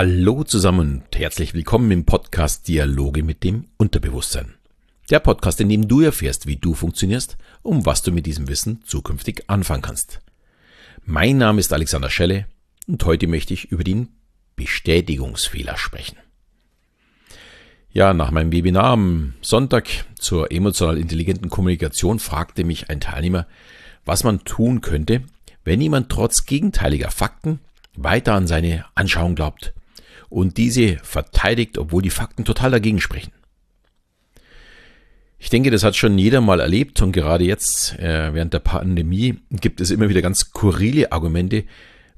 Hallo zusammen und herzlich willkommen im Podcast Dialoge mit dem Unterbewusstsein. Der Podcast, in dem du erfährst, wie du funktionierst und was du mit diesem Wissen zukünftig anfangen kannst. Mein Name ist Alexander Schelle und heute möchte ich über den Bestätigungsfehler sprechen. Ja, nach meinem Webinar am Sonntag zur emotional intelligenten Kommunikation fragte mich ein Teilnehmer, was man tun könnte, wenn jemand trotz gegenteiliger Fakten weiter an seine Anschauung glaubt und diese verteidigt, obwohl die Fakten total dagegen sprechen. Ich denke, das hat schon jeder mal erlebt und gerade jetzt äh, während der Pandemie gibt es immer wieder ganz skurrile Argumente,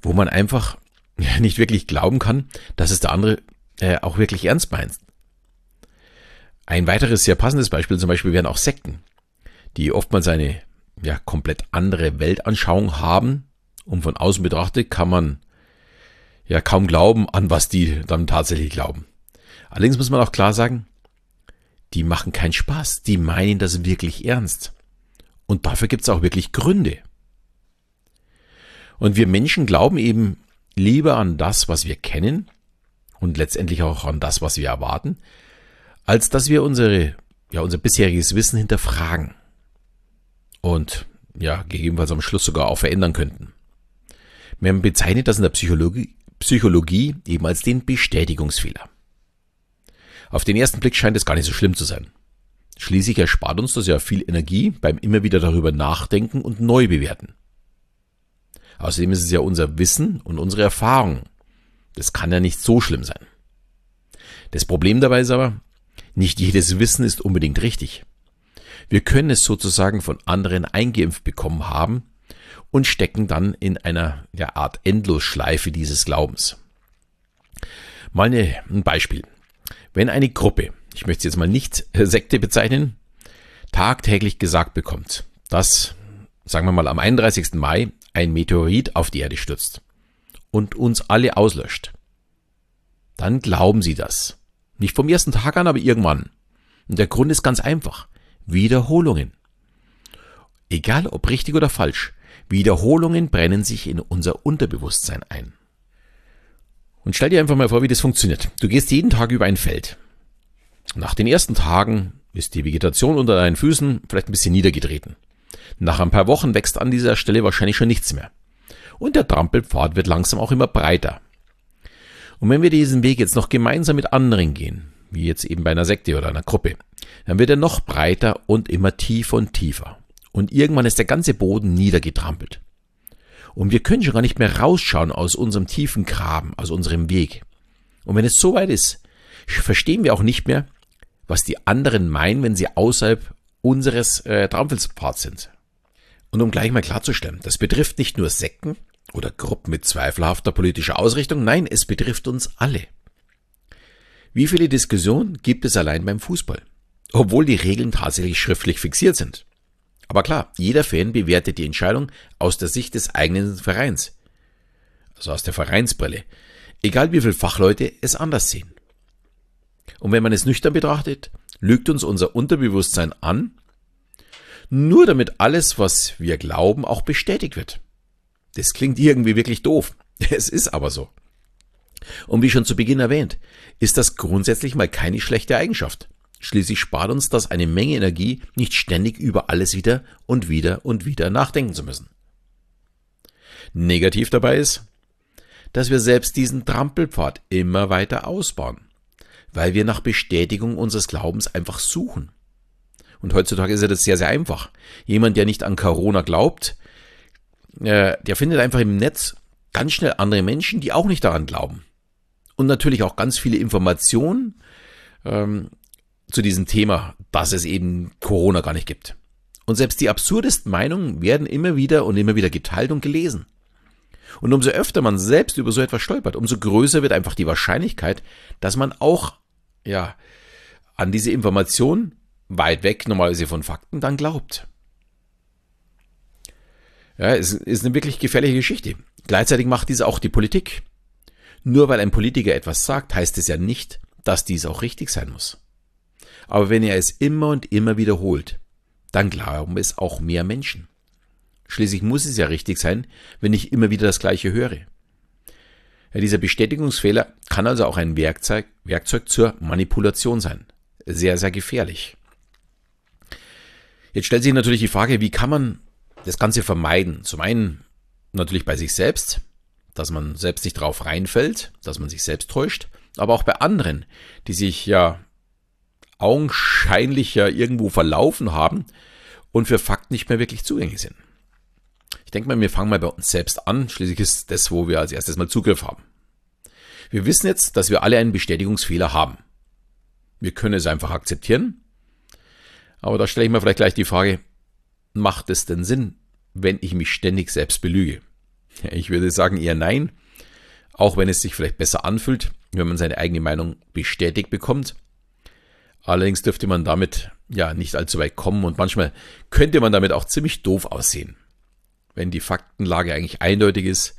wo man einfach nicht wirklich glauben kann, dass es der andere äh, auch wirklich ernst meint. Ein weiteres sehr passendes Beispiel zum Beispiel wären auch Sekten, die oftmals eine ja, komplett andere Weltanschauung haben und von außen betrachtet kann man ja kaum glauben, an was die dann tatsächlich glauben. Allerdings muss man auch klar sagen, die machen keinen Spaß, die meinen das wirklich ernst. Und dafür gibt es auch wirklich Gründe. Und wir Menschen glauben eben lieber an das, was wir kennen und letztendlich auch an das, was wir erwarten, als dass wir unsere, ja, unser bisheriges Wissen hinterfragen und ja, gegebenenfalls am Schluss sogar auch verändern könnten. Man bezeichnet das in der Psychologie Psychologie eben als den Bestätigungsfehler. Auf den ersten Blick scheint es gar nicht so schlimm zu sein. Schließlich erspart uns das ja viel Energie beim immer wieder darüber nachdenken und neu bewerten. Außerdem ist es ja unser Wissen und unsere Erfahrung. Das kann ja nicht so schlimm sein. Das Problem dabei ist aber, nicht jedes Wissen ist unbedingt richtig. Wir können es sozusagen von anderen eingeimpft bekommen haben und stecken dann in einer ja, Art Endlosschleife dieses Glaubens. Mal eine, ein Beispiel. Wenn eine Gruppe, ich möchte es jetzt mal nicht Sekte bezeichnen, tagtäglich gesagt bekommt, dass, sagen wir mal, am 31. Mai ein Meteorit auf die Erde stürzt und uns alle auslöscht, dann glauben sie das. Nicht vom ersten Tag an, aber irgendwann. Und der Grund ist ganz einfach. Wiederholungen. Egal ob richtig oder falsch, Wiederholungen brennen sich in unser Unterbewusstsein ein. Und stell dir einfach mal vor, wie das funktioniert. Du gehst jeden Tag über ein Feld. Nach den ersten Tagen ist die Vegetation unter deinen Füßen vielleicht ein bisschen niedergetreten. Nach ein paar Wochen wächst an dieser Stelle wahrscheinlich schon nichts mehr. Und der Trampelpfad wird langsam auch immer breiter. Und wenn wir diesen Weg jetzt noch gemeinsam mit anderen gehen, wie jetzt eben bei einer Sekte oder einer Gruppe, dann wird er noch breiter und immer tiefer und tiefer und irgendwann ist der ganze Boden niedergetrampelt. Und wir können schon gar nicht mehr rausschauen aus unserem tiefen Graben, aus unserem Weg. Und wenn es so weit ist, verstehen wir auch nicht mehr, was die anderen meinen, wenn sie außerhalb unseres äh, Trampelspfads sind. Und um gleich mal klarzustellen, das betrifft nicht nur Sekten oder Gruppen mit zweifelhafter politischer Ausrichtung, nein, es betrifft uns alle. Wie viele Diskussionen gibt es allein beim Fußball? Obwohl die Regeln tatsächlich schriftlich fixiert sind. Aber klar, jeder Fan bewertet die Entscheidung aus der Sicht des eigenen Vereins. Also aus der Vereinsbrille. Egal wie viele Fachleute es anders sehen. Und wenn man es nüchtern betrachtet, lügt uns unser Unterbewusstsein an, nur damit alles, was wir glauben, auch bestätigt wird. Das klingt irgendwie wirklich doof. Es ist aber so. Und wie schon zu Beginn erwähnt, ist das grundsätzlich mal keine schlechte Eigenschaft. Schließlich spart uns das eine Menge Energie, nicht ständig über alles wieder und wieder und wieder nachdenken zu müssen. Negativ dabei ist, dass wir selbst diesen Trampelpfad immer weiter ausbauen, weil wir nach Bestätigung unseres Glaubens einfach suchen. Und heutzutage ist ja das sehr, sehr einfach. Jemand, der nicht an Corona glaubt, äh, der findet einfach im Netz ganz schnell andere Menschen, die auch nicht daran glauben. Und natürlich auch ganz viele Informationen, ähm, zu diesem Thema, dass es eben Corona gar nicht gibt. Und selbst die absurdesten Meinungen werden immer wieder und immer wieder geteilt und gelesen. Und umso öfter man selbst über so etwas stolpert, umso größer wird einfach die Wahrscheinlichkeit, dass man auch, ja, an diese Information weit weg normalerweise von Fakten dann glaubt. Ja, es ist eine wirklich gefährliche Geschichte. Gleichzeitig macht dies auch die Politik. Nur weil ein Politiker etwas sagt, heißt es ja nicht, dass dies auch richtig sein muss. Aber wenn er es immer und immer wiederholt, dann glauben es auch mehr Menschen. Schließlich muss es ja richtig sein, wenn ich immer wieder das Gleiche höre. Ja, dieser Bestätigungsfehler kann also auch ein Werkzeug, Werkzeug zur Manipulation sein. Sehr, sehr gefährlich. Jetzt stellt sich natürlich die Frage, wie kann man das Ganze vermeiden? Zum einen natürlich bei sich selbst, dass man selbst nicht drauf reinfällt, dass man sich selbst täuscht, aber auch bei anderen, die sich ja augenscheinlich ja irgendwo verlaufen haben und für Fakten nicht mehr wirklich zugänglich sind. Ich denke mal, wir fangen mal bei uns selbst an. Schließlich ist das, wo wir als erstes mal Zugriff haben. Wir wissen jetzt, dass wir alle einen Bestätigungsfehler haben. Wir können es einfach akzeptieren. Aber da stelle ich mir vielleicht gleich die Frage, macht es denn Sinn, wenn ich mich ständig selbst belüge? Ich würde sagen eher nein, auch wenn es sich vielleicht besser anfühlt, wenn man seine eigene Meinung bestätigt bekommt. Allerdings dürfte man damit ja nicht allzu weit kommen und manchmal könnte man damit auch ziemlich doof aussehen. Wenn die Faktenlage eigentlich eindeutig ist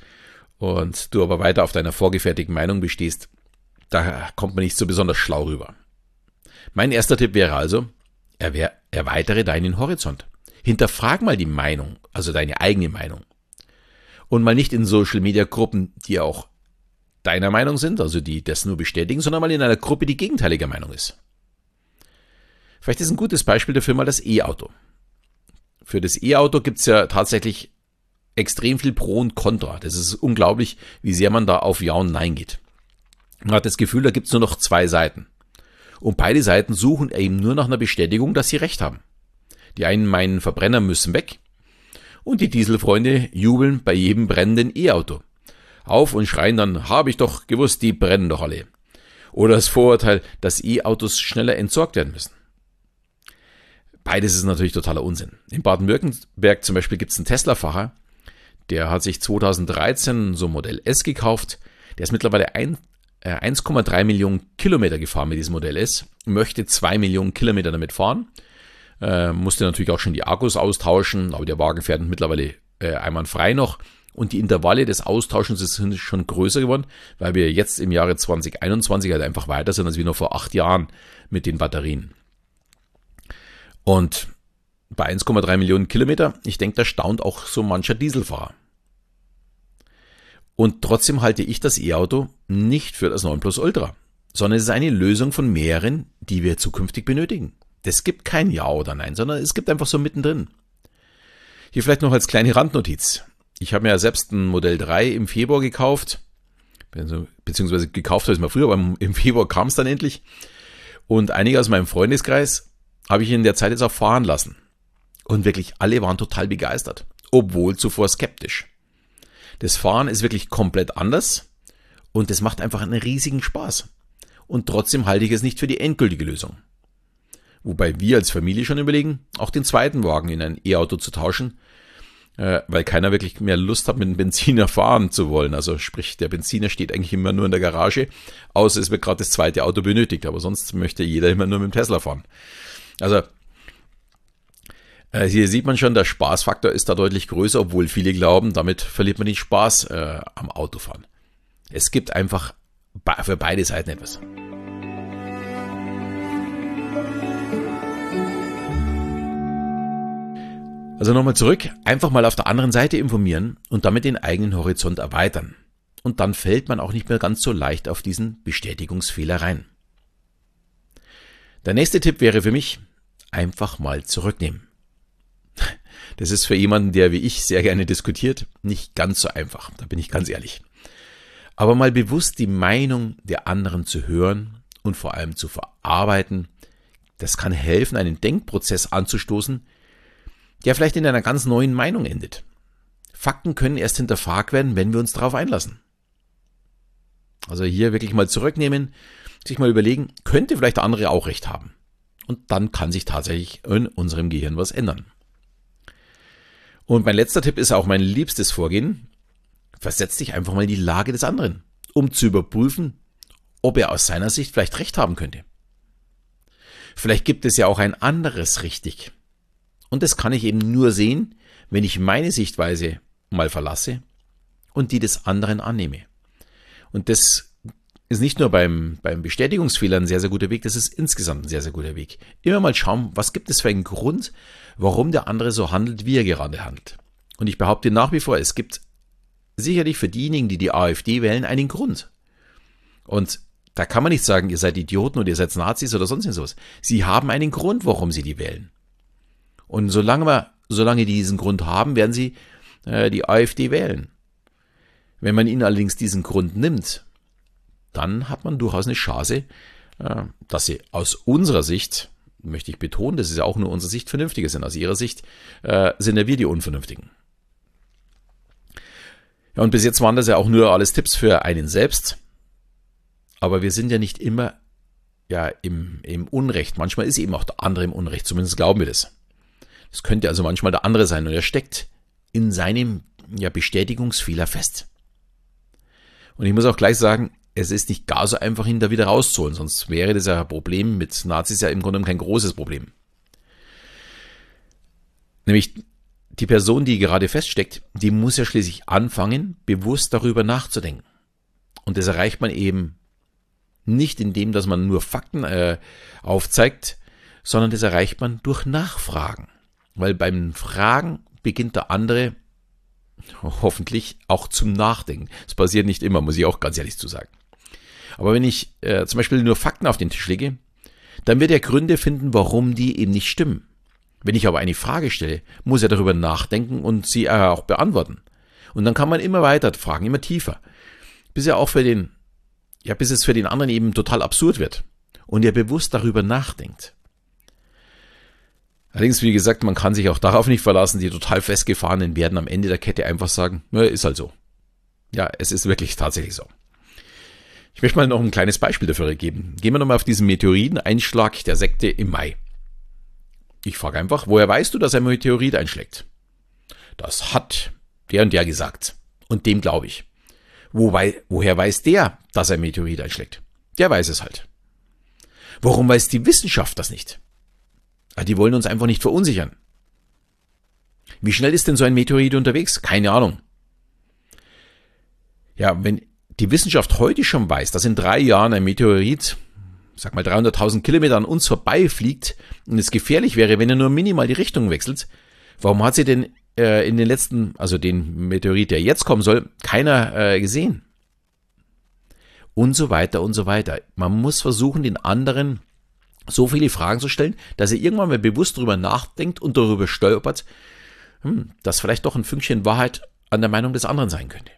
und du aber weiter auf deiner vorgefertigten Meinung bestehst, da kommt man nicht so besonders schlau rüber. Mein erster Tipp wäre also, erweitere deinen Horizont. Hinterfrag mal die Meinung, also deine eigene Meinung. Und mal nicht in Social Media Gruppen, die auch deiner Meinung sind, also die das nur bestätigen, sondern mal in einer Gruppe, die gegenteiliger Meinung ist. Vielleicht ist ein gutes Beispiel dafür mal das E-Auto. Für das E-Auto gibt es ja tatsächlich extrem viel Pro und Contra. Das ist unglaublich, wie sehr man da auf Ja und Nein geht. Man hat das Gefühl, da gibt es nur noch zwei Seiten. Und beide Seiten suchen eben nur nach einer Bestätigung, dass sie recht haben. Die einen meinen, Verbrenner müssen weg und die Dieselfreunde jubeln bei jedem brennenden E-Auto. Auf und schreien dann, habe ich doch gewusst, die brennen doch alle. Oder das Vorurteil, dass E-Autos schneller entsorgt werden müssen. Beides ist natürlich totaler Unsinn. In Baden-Württemberg zum Beispiel gibt es einen Tesla-Fahrer, der hat sich 2013 so ein Modell S gekauft. Der ist mittlerweile 1,3 äh, Millionen Kilometer gefahren mit diesem Modell S, möchte 2 Millionen Kilometer damit fahren äh, musste natürlich auch schon die Akkus austauschen, aber der Wagen fährt mittlerweile äh, einwandfrei noch. Und die Intervalle des Austauschens sind schon größer geworden, weil wir jetzt im Jahre 2021 halt einfach weiter sind als wir noch vor acht Jahren mit den Batterien. Und bei 1,3 Millionen Kilometer, ich denke, da staunt auch so mancher Dieselfahrer. Und trotzdem halte ich das E-Auto nicht für das 9 Plus Ultra, sondern es ist eine Lösung von mehreren, die wir zukünftig benötigen. Es gibt kein Ja oder Nein, sondern es gibt einfach so mittendrin. Hier vielleicht noch als kleine Randnotiz. Ich habe mir ja selbst ein Modell 3 im Februar gekauft, beziehungsweise gekauft habe ich es mal früher, aber im Februar kam es dann endlich. Und einige aus meinem Freundeskreis habe ich in der Zeit jetzt auch fahren lassen. Und wirklich alle waren total begeistert, obwohl zuvor skeptisch. Das Fahren ist wirklich komplett anders und es macht einfach einen riesigen Spaß. Und trotzdem halte ich es nicht für die endgültige Lösung. Wobei wir als Familie schon überlegen, auch den zweiten Wagen in ein E-Auto zu tauschen, äh, weil keiner wirklich mehr Lust hat, mit einem Benziner fahren zu wollen. Also sprich, der Benziner steht eigentlich immer nur in der Garage, außer es wird gerade das zweite Auto benötigt. Aber sonst möchte jeder immer nur mit dem Tesla fahren. Also äh, hier sieht man schon, der Spaßfaktor ist da deutlich größer, obwohl viele glauben, damit verliert man den Spaß äh, am Autofahren. Es gibt einfach für beide Seiten etwas. Also nochmal zurück, einfach mal auf der anderen Seite informieren und damit den eigenen Horizont erweitern. Und dann fällt man auch nicht mehr ganz so leicht auf diesen Bestätigungsfehler rein. Der nächste Tipp wäre für mich, einfach mal zurücknehmen. Das ist für jemanden, der wie ich sehr gerne diskutiert, nicht ganz so einfach, da bin ich ganz ehrlich. Aber mal bewusst die Meinung der anderen zu hören und vor allem zu verarbeiten, das kann helfen, einen Denkprozess anzustoßen, der vielleicht in einer ganz neuen Meinung endet. Fakten können erst hinterfragt werden, wenn wir uns darauf einlassen. Also hier wirklich mal zurücknehmen, sich mal überlegen, könnte vielleicht der andere auch recht haben. Und dann kann sich tatsächlich in unserem Gehirn was ändern. Und mein letzter Tipp ist auch mein liebstes Vorgehen. Versetz dich einfach mal in die Lage des anderen, um zu überprüfen, ob er aus seiner Sicht vielleicht recht haben könnte. Vielleicht gibt es ja auch ein anderes richtig. Und das kann ich eben nur sehen, wenn ich meine Sichtweise mal verlasse und die des anderen annehme. Und das ist nicht nur beim, beim Bestätigungsfehler ein sehr, sehr guter Weg, das ist insgesamt ein sehr, sehr guter Weg. Immer mal schauen, was gibt es für einen Grund, warum der andere so handelt, wie er gerade handelt. Und ich behaupte nach wie vor, es gibt sicherlich für diejenigen, die die AfD wählen, einen Grund. Und da kann man nicht sagen, ihr seid Idioten oder ihr seid Nazis oder sonst was. Sie haben einen Grund, warum sie die wählen. Und solange wir, solange die diesen Grund haben, werden sie äh, die AfD wählen. Wenn man ihnen allerdings diesen Grund nimmt, dann hat man durchaus eine Chance, äh, dass sie aus unserer Sicht, möchte ich betonen, das ist ja auch nur unsere Sicht, vernünftige sind. Aus ihrer Sicht äh, sind ja wir die Unvernünftigen. Ja, und bis jetzt waren das ja auch nur alles Tipps für einen selbst. Aber wir sind ja nicht immer ja im, im Unrecht. Manchmal ist eben auch der andere im Unrecht, zumindest glauben wir das. Es könnte also manchmal der andere sein und er steckt in seinem ja, Bestätigungsfehler fest. Und ich muss auch gleich sagen, es ist nicht gar so einfach, ihn da wieder rauszuholen, sonst wäre das ja Problem mit Nazis ja im Grunde kein großes Problem. Nämlich die Person, die gerade feststeckt, die muss ja schließlich anfangen, bewusst darüber nachzudenken. Und das erreicht man eben nicht indem, dass man nur Fakten äh, aufzeigt, sondern das erreicht man durch Nachfragen. Weil beim Fragen beginnt der andere hoffentlich auch zum Nachdenken. Das passiert nicht immer, muss ich auch ganz ehrlich zu sagen. Aber wenn ich äh, zum Beispiel nur Fakten auf den Tisch lege, dann wird er Gründe finden, warum die eben nicht stimmen. Wenn ich aber eine Frage stelle, muss er darüber nachdenken und sie äh, auch beantworten. Und dann kann man immer weiter fragen, immer tiefer. Bis er auch für den, ja, bis es für den anderen eben total absurd wird. Und er bewusst darüber nachdenkt. Allerdings, wie gesagt, man kann sich auch darauf nicht verlassen, die total festgefahrenen werden am Ende der Kette einfach sagen, ja, ist halt so. Ja, es ist wirklich tatsächlich so. Ich möchte mal noch ein kleines Beispiel dafür geben. Gehen wir nochmal auf diesen Meteoriteneinschlag der Sekte im Mai. Ich frage einfach, woher weißt du, dass ein Meteorit einschlägt? Das hat der und der gesagt. Und dem glaube ich. Wobei, woher weiß der, dass ein Meteorit einschlägt? Der weiß es halt. Warum weiß die Wissenschaft das nicht? Ah, die wollen uns einfach nicht verunsichern. Wie schnell ist denn so ein Meteorit unterwegs? Keine Ahnung. Ja, wenn die Wissenschaft heute schon weiß, dass in drei Jahren ein Meteorit, sag mal 300.000 Kilometer an uns vorbeifliegt und es gefährlich wäre, wenn er nur minimal die Richtung wechselt, warum hat sie denn äh, in den letzten, also den Meteorit, der jetzt kommen soll, keiner äh, gesehen? Und so weiter und so weiter. Man muss versuchen, den anderen so viele Fragen zu stellen, dass er irgendwann mal bewusst darüber nachdenkt und darüber stolpert, hm, dass vielleicht doch ein Fünkchen Wahrheit an der Meinung des anderen sein könnte.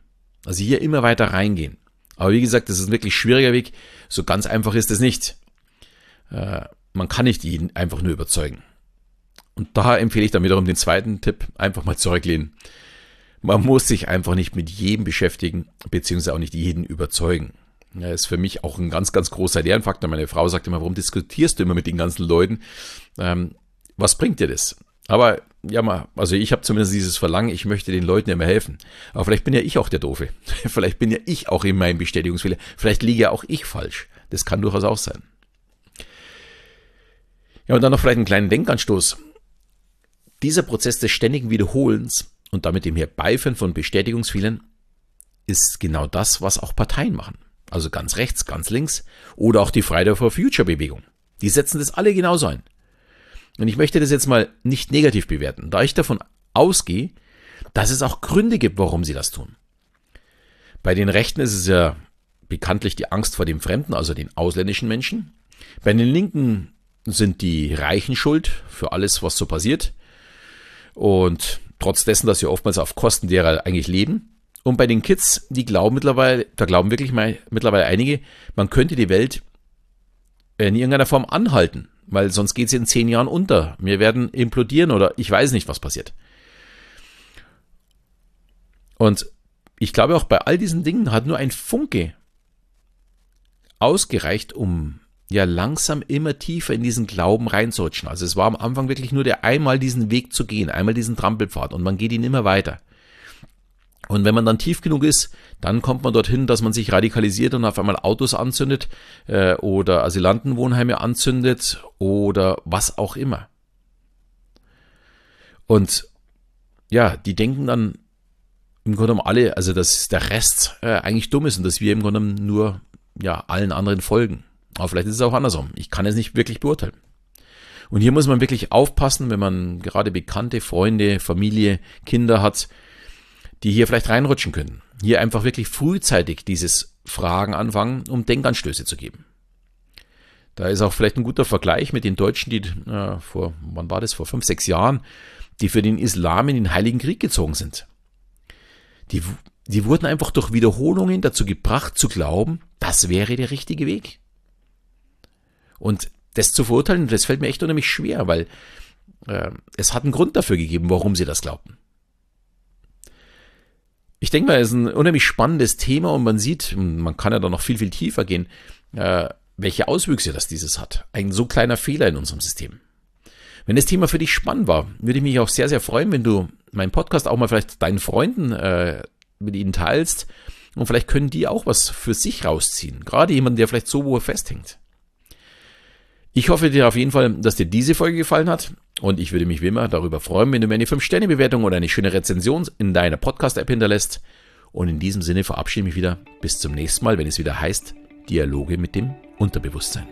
Also hier immer weiter reingehen. Aber wie gesagt, das ist ein wirklich schwieriger Weg. So ganz einfach ist es nicht. Äh, man kann nicht jeden einfach nur überzeugen. Und da empfehle ich dann wiederum den zweiten Tipp, einfach mal zurücklehnen. Man muss sich einfach nicht mit jedem beschäftigen, beziehungsweise auch nicht jeden überzeugen. Ja, ist für mich auch ein ganz, ganz großer Lernfaktor. Meine Frau sagt immer, warum diskutierst du immer mit den ganzen Leuten? Ähm, was bringt dir das? Aber ja, mal, also ich habe zumindest dieses Verlangen, ich möchte den Leuten immer helfen. Aber vielleicht bin ja ich auch der Doofe. vielleicht bin ja ich auch in meinem Bestätigungsfehler. Vielleicht liege ja auch ich falsch. Das kann durchaus auch sein. Ja, und dann noch vielleicht einen kleinen Denkanstoß. Dieser Prozess des ständigen Wiederholens und damit dem Herbeiführen von Bestätigungsfehlern ist genau das, was auch Parteien machen. Also ganz rechts, ganz links oder auch die Friday for Future Bewegung. Die setzen das alle genauso ein. Und ich möchte das jetzt mal nicht negativ bewerten, da ich davon ausgehe, dass es auch Gründe gibt, warum sie das tun. Bei den Rechten ist es ja bekanntlich die Angst vor dem Fremden, also den ausländischen Menschen. Bei den Linken sind die Reichen schuld für alles, was so passiert. Und trotz dessen, dass sie oftmals auf Kosten derer eigentlich leben. Und bei den Kids, die glauben mittlerweile, da glauben wirklich mal mittlerweile einige, man könnte die Welt in irgendeiner Form anhalten weil sonst geht sie in zehn Jahren unter. Wir werden implodieren oder ich weiß nicht, was passiert. Und ich glaube auch bei all diesen Dingen hat nur ein Funke ausgereicht, um ja langsam immer tiefer in diesen Glauben reinzurutschen. Also es war am Anfang wirklich nur der einmal diesen Weg zu gehen, einmal diesen Trampelpfad und man geht ihn immer weiter. Und wenn man dann tief genug ist, dann kommt man dorthin, dass man sich radikalisiert und auf einmal Autos anzündet äh, oder Asylantenwohnheime anzündet oder was auch immer. Und ja, die denken dann im Grunde genommen alle, also dass der Rest äh, eigentlich dumm ist und dass wir im Grunde genommen nur ja, allen anderen folgen. Aber vielleicht ist es auch andersrum. Ich kann es nicht wirklich beurteilen. Und hier muss man wirklich aufpassen, wenn man gerade bekannte Freunde, Familie, Kinder hat, die hier vielleicht reinrutschen können. Hier einfach wirklich frühzeitig dieses Fragen anfangen, um Denkanstöße zu geben. Da ist auch vielleicht ein guter Vergleich mit den Deutschen, die äh, vor, wann war das, vor fünf, sechs Jahren, die für den Islam in den Heiligen Krieg gezogen sind. Die, die wurden einfach durch Wiederholungen dazu gebracht zu glauben, das wäre der richtige Weg. Und das zu verurteilen, das fällt mir echt unheimlich schwer, weil äh, es hat einen Grund dafür gegeben, warum sie das glaubten. Ich denke mal, es ist ein unheimlich spannendes Thema und man sieht, man kann ja da noch viel, viel tiefer gehen, äh, welche Auswüchse das dieses hat. Ein so kleiner Fehler in unserem System. Wenn das Thema für dich spannend war, würde ich mich auch sehr, sehr freuen, wenn du meinen Podcast auch mal vielleicht deinen Freunden äh, mit ihnen teilst und vielleicht können die auch was für sich rausziehen. Gerade jemand, der vielleicht so wo festhängt. Ich hoffe dir auf jeden Fall, dass dir diese Folge gefallen hat und ich würde mich wie immer darüber freuen, wenn du mir eine 5-Sterne-Bewertung oder eine schöne Rezension in deiner Podcast-App hinterlässt. Und in diesem Sinne verabschiede ich mich wieder. Bis zum nächsten Mal, wenn es wieder heißt Dialoge mit dem Unterbewusstsein.